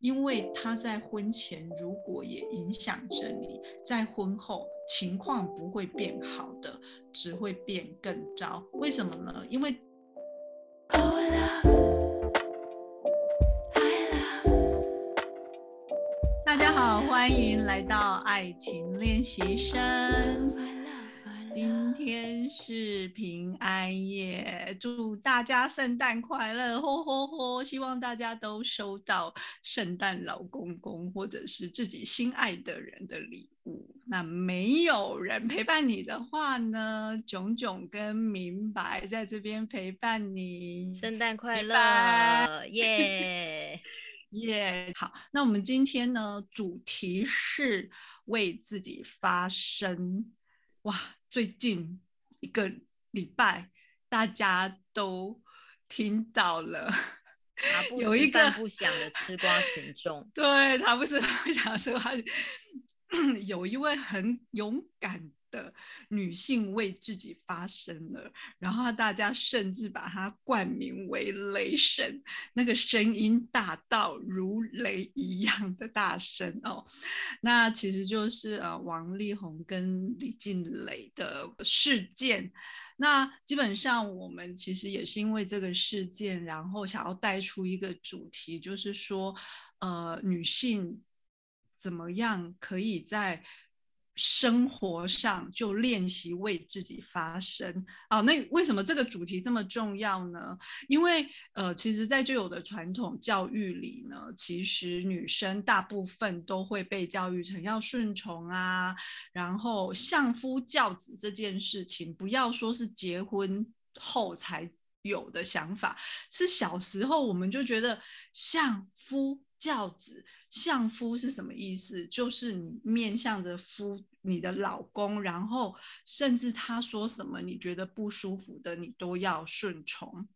因为他在婚前如果也影响着你，在婚后情况不会变好的，只会变更糟。为什么呢？因为。大家好，欢迎来到爱情练习生。今天是平安夜，祝大家圣诞快乐！吼吼吼！希望大家都收到圣诞老公公或者是自己心爱的人的礼物。那没有人陪伴你的话呢？炯炯跟明白在这边陪伴你，圣诞快乐！耶 耶！好，那我们今天呢，主题是为自己发声。哇！最近一个礼拜，大家都听到了，有一个不想的吃瓜群众，对他不是不想吃瓜，有一位很勇敢。的女性为自己发声了，然后大家甚至把她冠名为雷神，那个声音大到如雷一样的大声哦。那其实就是呃王力宏跟李静蕾的事件。那基本上我们其实也是因为这个事件，然后想要带出一个主题，就是说呃女性怎么样可以在。生活上就练习为自己发声啊！那为什么这个主题这么重要呢？因为呃，其实，在旧有的传统教育里呢，其实女生大部分都会被教育成要顺从啊，然后相夫教子这件事情，不要说是结婚后才有的想法，是小时候我们就觉得相夫。教子相夫是什么意思？就是你面向着夫你的老公，然后甚至他说什么你觉得不舒服的，你都要顺从。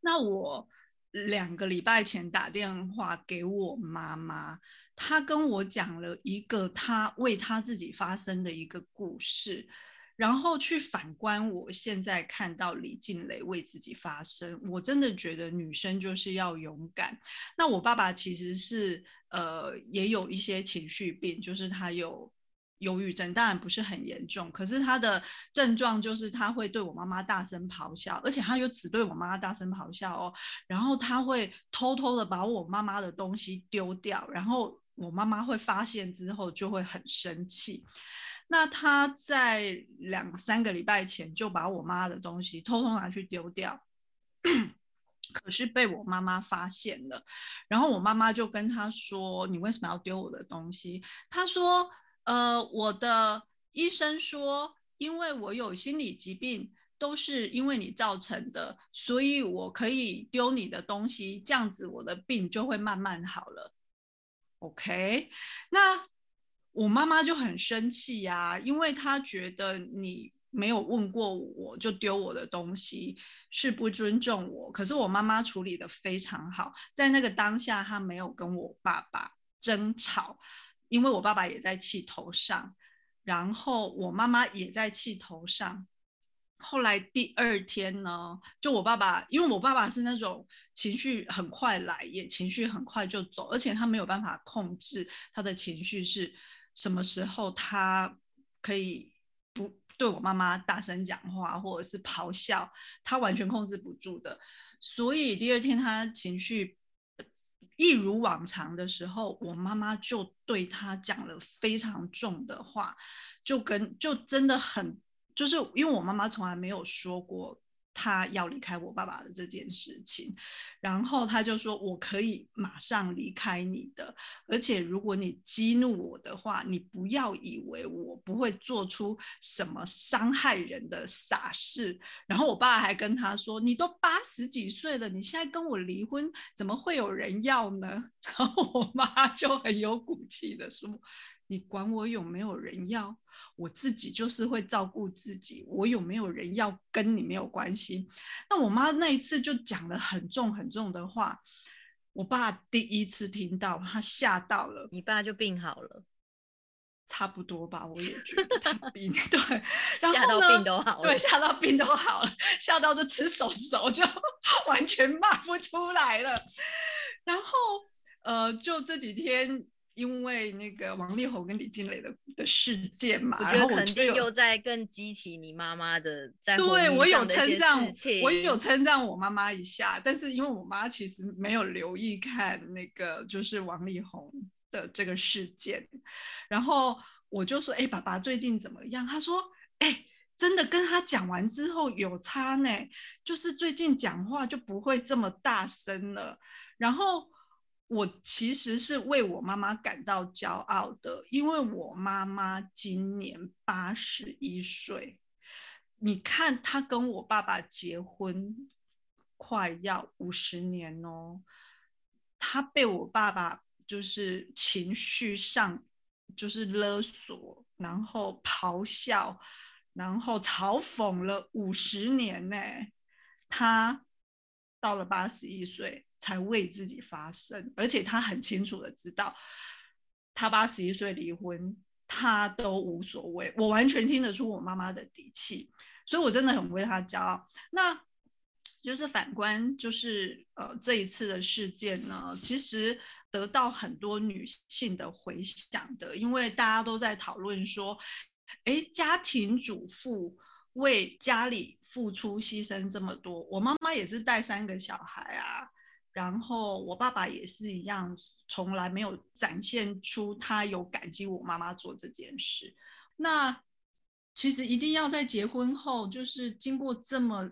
那我两个礼拜前打电话给我妈妈，她跟我讲了一个她为她自己发生的一个故事。然后去反观我现在看到李静蕾为自己发声，我真的觉得女生就是要勇敢。那我爸爸其实是呃也有一些情绪病，就是他有忧郁症，当然不是很严重，可是他的症状就是他会对我妈妈大声咆哮，而且他又只对我妈妈大声咆哮哦，然后他会偷偷的把我妈妈的东西丢掉，然后我妈妈会发现之后就会很生气。那他在两三个礼拜前就把我妈的东西偷偷拿去丢掉，可是被我妈妈发现了，然后我妈妈就跟他说：“你为什么要丢我的东西？”他说：“呃，我的医生说，因为我有心理疾病，都是因为你造成的，所以我可以丢你的东西，这样子我的病就会慢慢好了。”OK，那。我妈妈就很生气呀，因为她觉得你没有问过我就丢我的东西是不尊重我。可是我妈妈处理的非常好，在那个当下，她没有跟我爸爸争吵，因为我爸爸也在气头上，然后我妈妈也在气头上。后来第二天呢，就我爸爸，因为我爸爸是那种情绪很快来，也情绪很快就走，而且他没有办法控制他的情绪是。什么时候他可以不对我妈妈大声讲话，或者是咆哮，他完全控制不住的。所以第二天他情绪一如往常的时候，我妈妈就对他讲了非常重的话，就跟就真的很，就是因为我妈妈从来没有说过。他要离开我爸爸的这件事情，然后他就说：“我可以马上离开你的，而且如果你激怒我的话，你不要以为我不会做出什么伤害人的傻事。”然后我爸还跟他说：“你都八十几岁了，你现在跟我离婚，怎么会有人要呢？” 然后我妈就很有骨气的说：“你管我有没有人要？”我自己就是会照顾自己，我有没有人要跟你没有关系。那我妈那一次就讲了很重很重的话，我爸第一次听到，他吓到了。你爸就病好了，差不多吧，我也觉得他 病对，吓到病都好了，对，吓到病都好了，吓到就吃手手就 完全骂不出来了。然后呃，就这几天。因为那个王力宏跟李金蕾的的事件嘛，我觉得肯定又在更激起你妈妈的在对我有称赞，我也有称赞我妈妈一下，但是因为我妈其实没有留意看那个就是王力宏的这个事件，然后我就说：“哎，爸爸最近怎么样？”他说：“哎，真的跟他讲完之后有差呢，就是最近讲话就不会这么大声了。”然后。我其实是为我妈妈感到骄傲的，因为我妈妈今年八十一岁。你看，她跟我爸爸结婚快要五十年哦，她被我爸爸就是情绪上就是勒索，然后咆哮，然后嘲讽了五十年呢。她到了八十一岁。才为自己发声，而且他很清楚的知道，他八十一岁离婚，他都无所谓。我完全听得出我妈妈的底气，所以我真的很为他骄傲。那就是反观，就是呃这一次的事件呢，其实得到很多女性的回响的，因为大家都在讨论说，哎，家庭主妇为家里付出牺牲这么多，我妈妈也是带三个小孩啊。然后我爸爸也是一样，从来没有展现出他有感激我妈妈做这件事。那其实一定要在结婚后，就是经过这么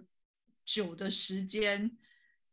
久的时间。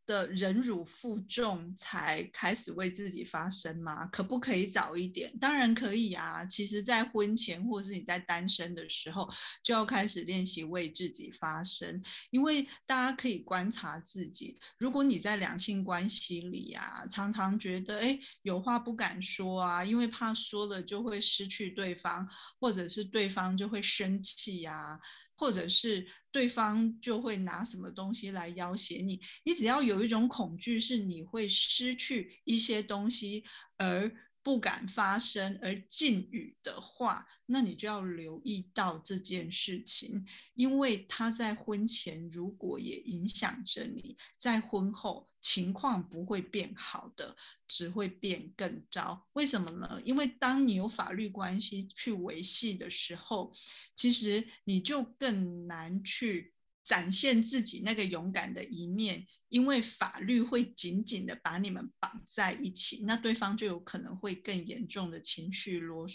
的忍辱负重才开始为自己发声吗？可不可以早一点？当然可以啊！其实，在婚前或是你在单身的时候，就要开始练习为自己发声。因为大家可以观察自己，如果你在两性关系里啊，常常觉得哎有话不敢说啊，因为怕说了就会失去对方，或者是对方就会生气呀。或者是对方就会拿什么东西来要挟你，你只要有一种恐惧，是你会失去一些东西而。不敢发声而禁语的话，那你就要留意到这件事情，因为他在婚前如果也影响着你，在婚后情况不会变好的，只会变更糟。为什么呢？因为当你有法律关系去维系的时候，其实你就更难去展现自己那个勇敢的一面。因为法律会紧紧的把你们绑在一起，那对方就有可能会更严重的情绪勒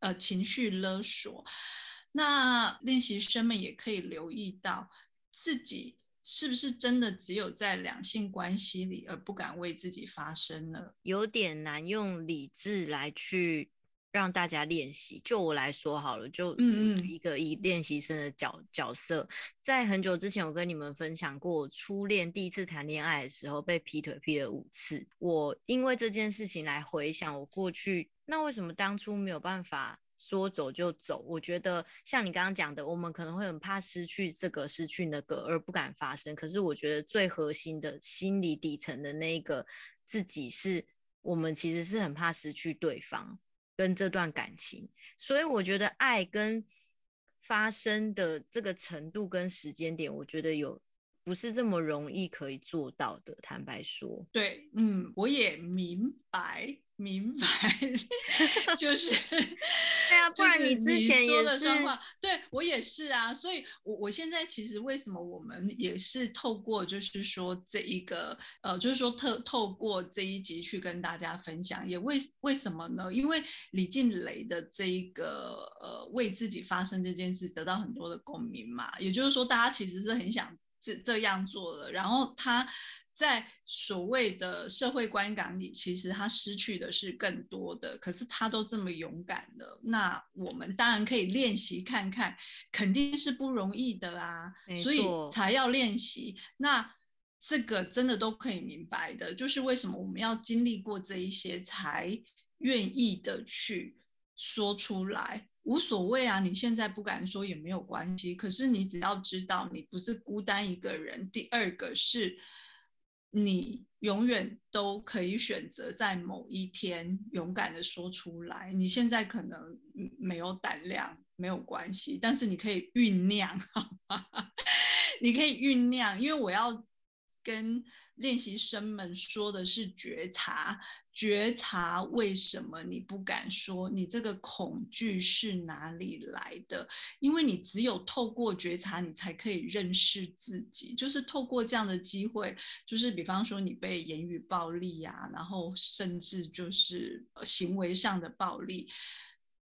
呃情绪勒索。那练习生们也可以留意到自己是不是真的只有在两性关系里而不敢为自己发声呢？有点难用理智来去。让大家练习。就我来说好了，就一个以练习生的角角色，在很久之前，我跟你们分享过，初恋第一次谈恋爱的时候被劈腿劈了五次。我因为这件事情来回想我过去，那为什么当初没有办法说走就走？我觉得像你刚刚讲的，我们可能会很怕失去这个，失去那个，而不敢发生。可是我觉得最核心的心理底层的那一个自己，是我们其实是很怕失去对方。跟这段感情，所以我觉得爱跟发生的这个程度跟时间点，我觉得有不是这么容易可以做到的。坦白说，对，嗯，我也明白。明白，就是 对啊，不然你之前说的双话，对我也是啊，所以，我我现在其实为什么我们也是透过就是说这一个呃，就是说特透过这一集去跟大家分享，也为为什么呢？因为李静蕾的这一个呃为自己发声这件事得到很多的共鸣嘛，也就是说大家其实是很想这这样做了，然后他。在所谓的社会观感里，其实他失去的是更多的。可是他都这么勇敢的，那我们当然可以练习看看，肯定是不容易的啊，所以才要练习。那这个真的都可以明白的，就是为什么我们要经历过这一些，才愿意的去说出来。无所谓啊，你现在不敢说也没有关系。可是你只要知道，你不是孤单一个人。第二个是。你永远都可以选择在某一天勇敢的说出来。你现在可能没有胆量，没有关系，但是你可以酝酿，好吗？你可以酝酿，因为我要跟练习生们说的是觉察，觉察为什么你不敢说，你这个恐惧是哪里来的？因为你只有透过觉察，你才可以认识自己。就是透过这样的机会，就是比方说你被言语暴力呀，然后甚至就是行为上的暴力。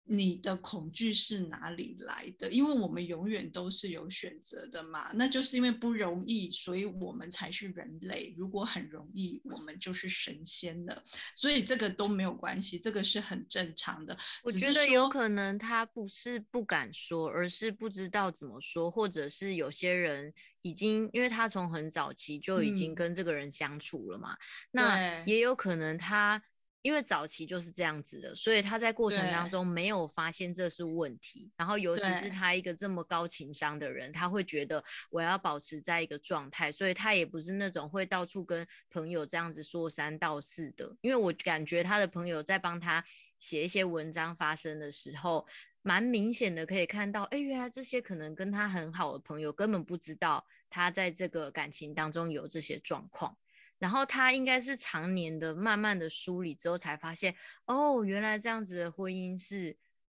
你的恐惧是哪里来的？因为我们永远都是有选择的嘛，那就是因为不容易，所以我们才是人类。如果很容易，我们就是神仙了。所以这个都没有关系，这个是很正常的。我觉得有可能他不是不敢说，而是不知道怎么说，或者是有些人已经，因为他从很早期就已经跟这个人相处了嘛，那也有可能他。因为早期就是这样子的，所以他在过程当中没有发现这是问题。然后，尤其是他一个这么高情商的人，他会觉得我要保持在一个状态，所以他也不是那种会到处跟朋友这样子说三道四的。因为我感觉他的朋友在帮他写一些文章发生的时候，蛮明显的可以看到，哎，原来这些可能跟他很好的朋友根本不知道他在这个感情当中有这些状况。然后他应该是常年的、慢慢的梳理之后，才发现哦，原来这样子的婚姻是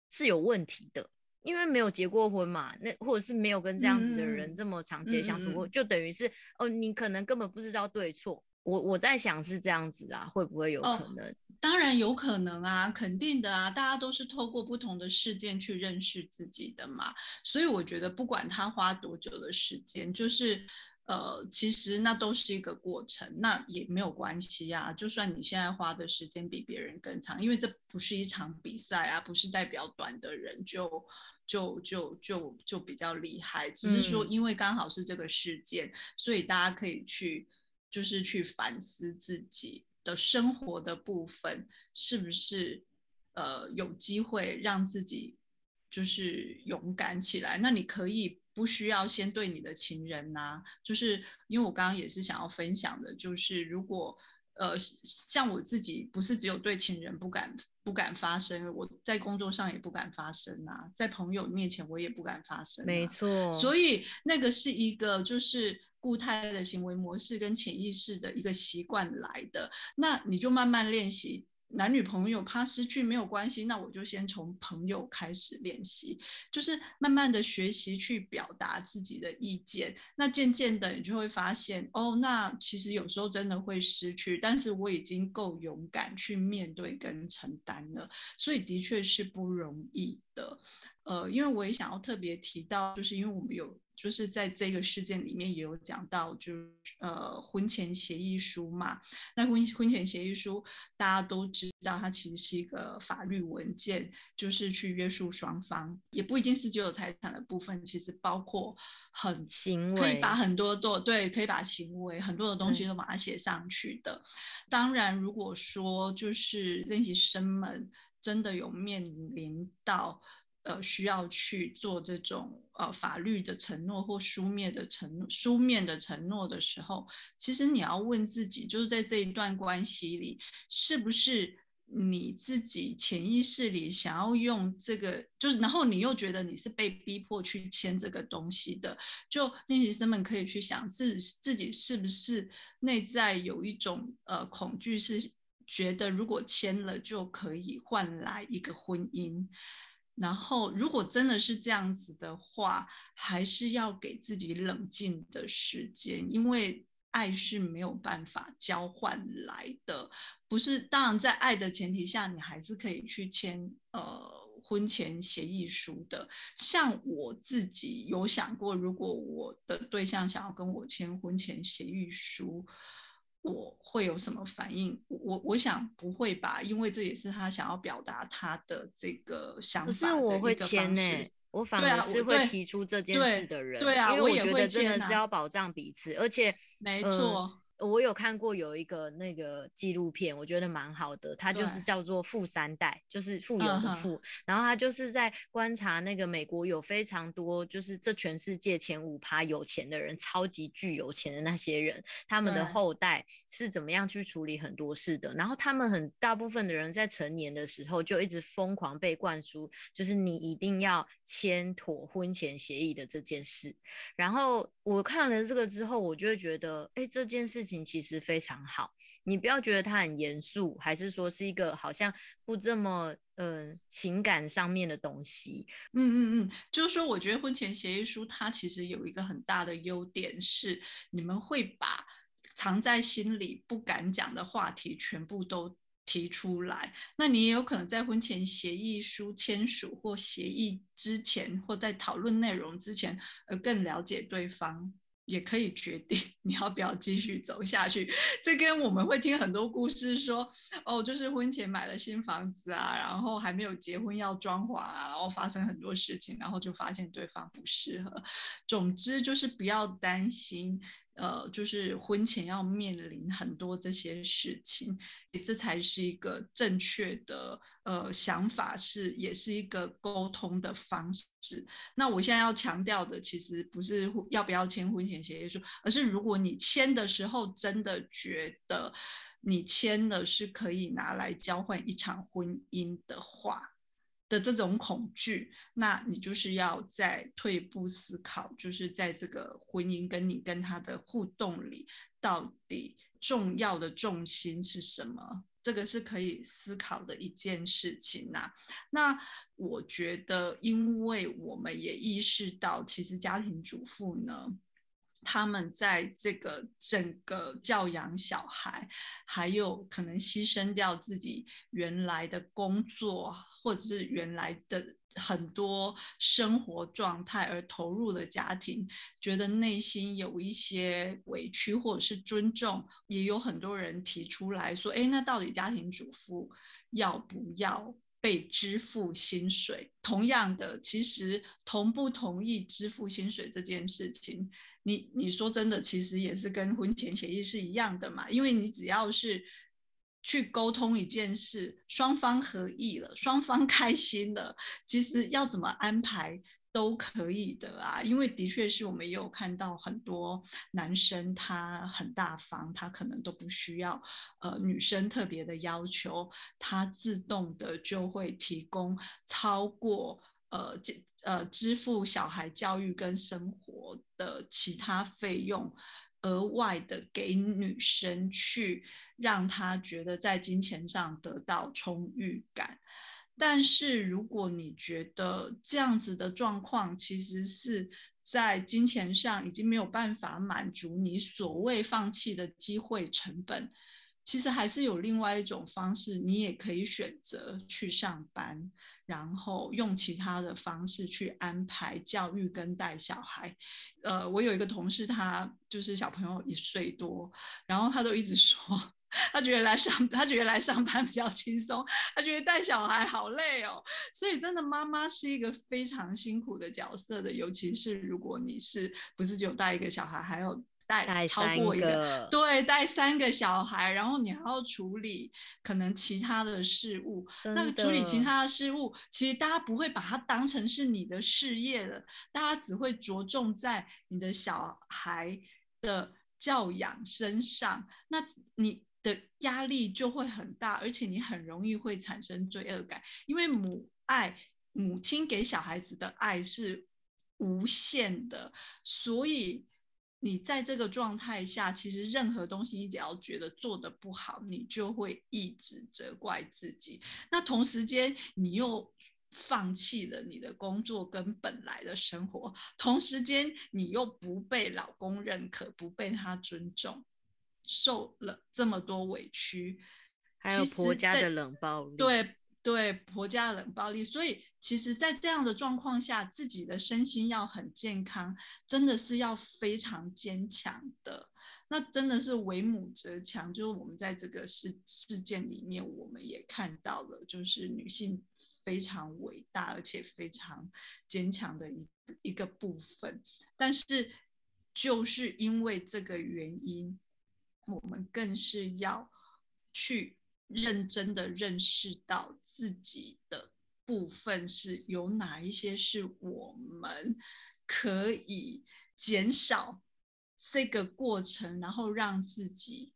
是有问题的，因为没有结过婚嘛，那或者是没有跟这样子的人这么长期的相处过，就等于是哦，你可能根本不知道对错。我我在想是这样子啊，会不会有可能？当然有可能啊，肯定的啊，大家都是透过不同的事件去认识自己的嘛，所以我觉得不管他花多久的时间，就是。呃，其实那都是一个过程，那也没有关系呀。就算你现在花的时间比别人更长，因为这不是一场比赛啊，不是代表短的人就就就就就比较厉害。只是说，因为刚好是这个事件，所以大家可以去就是去反思自己的生活的部分，是不是呃有机会让自己就是勇敢起来？那你可以。不需要先对你的情人呐，就是因为我刚刚也是想要分享的，就是如果呃像我自己不是只有对情人不敢不敢发声，我在工作上也不敢发声啊，在朋友面前我也不敢发声，没错，所以那个是一个就是固态的行为模式跟潜意识的一个习惯来的，那你就慢慢练习。男女朋友怕失去没有关系，那我就先从朋友开始练习，就是慢慢的学习去表达自己的意见。那渐渐的，你就会发现，哦，那其实有时候真的会失去，但是我已经够勇敢去面对跟承担了，所以的确是不容易的。呃，因为我也想要特别提到，就是因为我们有。就是在这个事件里面也有讲到，就呃婚前协议书嘛。那婚婚前协议书大家都知道，它其实是一个法律文件，就是去约束双方，也不一定是只有财产的部分，其实包括很行为，可以把很多都对，可以把行为很多的东西都把它写上去的。当然，如果说就是练习生们真的有面临到。呃，需要去做这种呃法律的承诺或书面的承诺、书面的承诺的时候，其实你要问自己，就是在这一段关系里，是不是你自己潜意识里想要用这个，就是然后你又觉得你是被逼迫去签这个东西的，就练习生们可以去想自自己是不是内在有一种呃恐惧，是觉得如果签了就可以换来一个婚姻。然后，如果真的是这样子的话，还是要给自己冷静的时间，因为爱是没有办法交换来的。不是，当然在爱的前提下，你还是可以去签呃婚前协议书的。像我自己有想过，如果我的对象想要跟我签婚前协议书。我会有什么反应？我我想不会吧，因为这也是他想要表达他的这个想法的一个方式。我反而是会提出这件事的人，对啊，因为我觉得真的是要保障彼此，而且没错。我有看过有一个那个纪录片，我觉得蛮好的。它就是叫做“富三代”，就是富有的富。然后他就是在观察那个美国有非常多，就是这全世界前五趴有钱的人，超级巨有钱的那些人，他们的后代是怎么样去处理很多事的。然后他们很大部分的人在成年的时候就一直疯狂被灌输，就是你一定要签妥婚前协议的这件事。然后我看了这个之后，我就会觉得，哎，这件事。情其实非常好，你不要觉得它很严肃，还是说是一个好像不这么呃情感上面的东西。嗯嗯嗯，就是说，我觉得婚前协议书它其实有一个很大的优点是，你们会把藏在心里不敢讲的话题全部都。提出来，那你也有可能在婚前协议书签署或协议之前，或在讨论内容之前，呃，更了解对方，也可以决定 你要不要继续走下去。这跟我们会听很多故事说，哦，就是婚前买了新房子啊，然后还没有结婚要装潢啊，然后发生很多事情，然后就发现对方不适合。总之就是不要担心。呃，就是婚前要面临很多这些事情，这才是一个正确的呃想法，是也是一个沟通的方式。那我现在要强调的，其实不是要不要签婚前协议书，而是如果你签的时候真的觉得你签的是可以拿来交换一场婚姻的话。的这种恐惧，那你就是要再退一步思考，就是在这个婚姻跟你跟他的互动里，到底重要的重心是什么？这个是可以思考的一件事情呐。那我觉得，因为我们也意识到，其实家庭主妇呢。他们在这个整个教养小孩，还有可能牺牲掉自己原来的工作，或者是原来的很多生活状态而投入的家庭，觉得内心有一些委屈，或者是尊重，也有很多人提出来说：“哎，那到底家庭主妇要不要被支付薪水？”同样的，其实同不同意支付薪水这件事情。你你说真的，其实也是跟婚前协议是一样的嘛，因为你只要是去沟通一件事，双方合意了，双方 开心了，其实要怎么安排都可以的啊。因为的确是我们也有看到很多男生他很大方，他可能都不需要呃女生特别的要求，他自动的就会提供超过呃这。呃，支付小孩教育跟生活的其他费用，额外的给女生去让她觉得在金钱上得到充裕感。但是如果你觉得这样子的状况，其实是在金钱上已经没有办法满足你所谓放弃的机会成本，其实还是有另外一种方式，你也可以选择去上班。然后用其他的方式去安排教育跟带小孩。呃，我有一个同事，他就是小朋友一岁多，然后他都一直说，他觉得来上，他觉得来上班比较轻松，他觉得带小孩好累哦。所以真的，妈妈是一个非常辛苦的角色的，尤其是如果你是不是只有带一个小孩，还有。带超过一个，对，带三个小孩，然后你还要处理可能其他的事物。那处理其他的事物，其实大家不会把它当成是你的事业了，大家只会着重在你的小孩的教养身上。那你的压力就会很大，而且你很容易会产生罪恶感，因为母爱，母亲给小孩子的爱是无限的，所以。你在这个状态下，其实任何东西，你只要觉得做的不好，你就会一直责怪自己。那同时间，你又放弃了你的工作跟本来的生活，同时间你又不被老公认可，不被他尊重，受了这么多委屈，还有婆家的冷暴力。对。对婆家冷暴力，所以其实，在这样的状况下，自己的身心要很健康，真的是要非常坚强的。那真的是为母则强，就是我们在这个事事件里面，我们也看到了，就是女性非常伟大而且非常坚强的一一个部分。但是，就是因为这个原因，我们更是要去。认真的认识到自己的部分是有哪一些是我们可以减少这个过程，然后让自己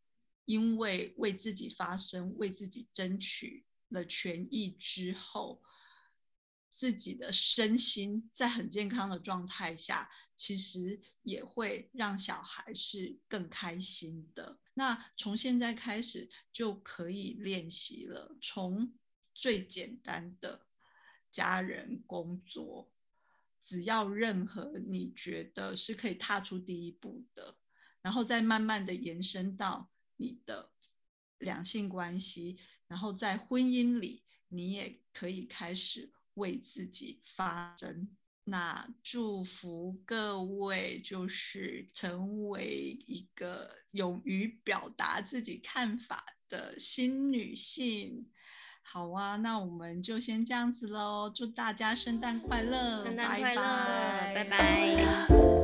因为为自己发声、为自己争取了权益之后，自己的身心在很健康的状态下，其实也会让小孩是更开心的。那从现在开始就可以练习了，从最简单的家人工作，只要任何你觉得是可以踏出第一步的，然后再慢慢的延伸到你的两性关系，然后在婚姻里，你也可以开始为自己发声。那祝福各位，就是成为一个勇于表达自己看法的新女性。好啊，那我们就先这样子喽。祝大家圣诞快乐，圣诞快乐，拜拜。